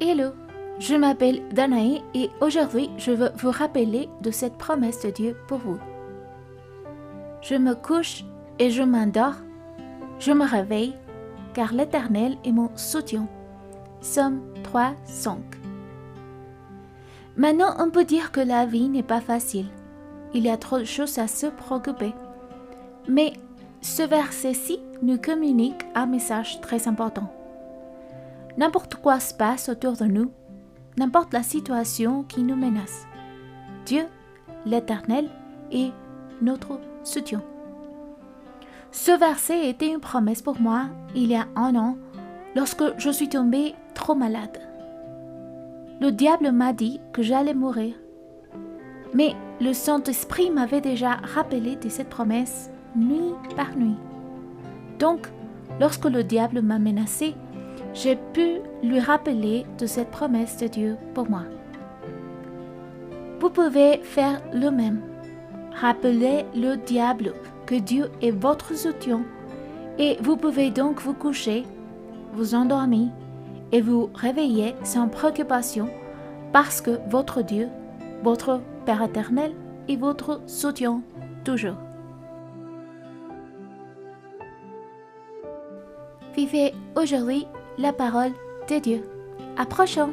Je m'appelle Danae et aujourd'hui je veux vous rappeler de cette promesse de Dieu pour vous. Je me couche et je m'endors, je me réveille, car l'Éternel est mon soutien. Somme 3, 5. Maintenant, on peut dire que la vie n'est pas facile. Il y a trop de choses à se préoccuper. Mais ce verset-ci nous communique un message très important. N'importe quoi se passe autour de nous, n'importe la situation qui nous menace. Dieu, l'Éternel, est notre soutien. Ce verset était une promesse pour moi il y a un an lorsque je suis tombée trop malade. Le diable m'a dit que j'allais mourir. Mais le Saint-Esprit m'avait déjà rappelé de cette promesse nuit par nuit. Donc, lorsque le diable m'a menacé, j'ai pu lui rappeler de cette promesse de Dieu pour moi. Vous pouvez faire le même. Rappelez le diable que Dieu est votre soutien et vous pouvez donc vous coucher, vous endormir et vous réveiller sans préoccupation parce que votre Dieu, votre Père éternel, est votre soutien toujours. Vivez aujourd'hui la parole de Dieu. À prochain!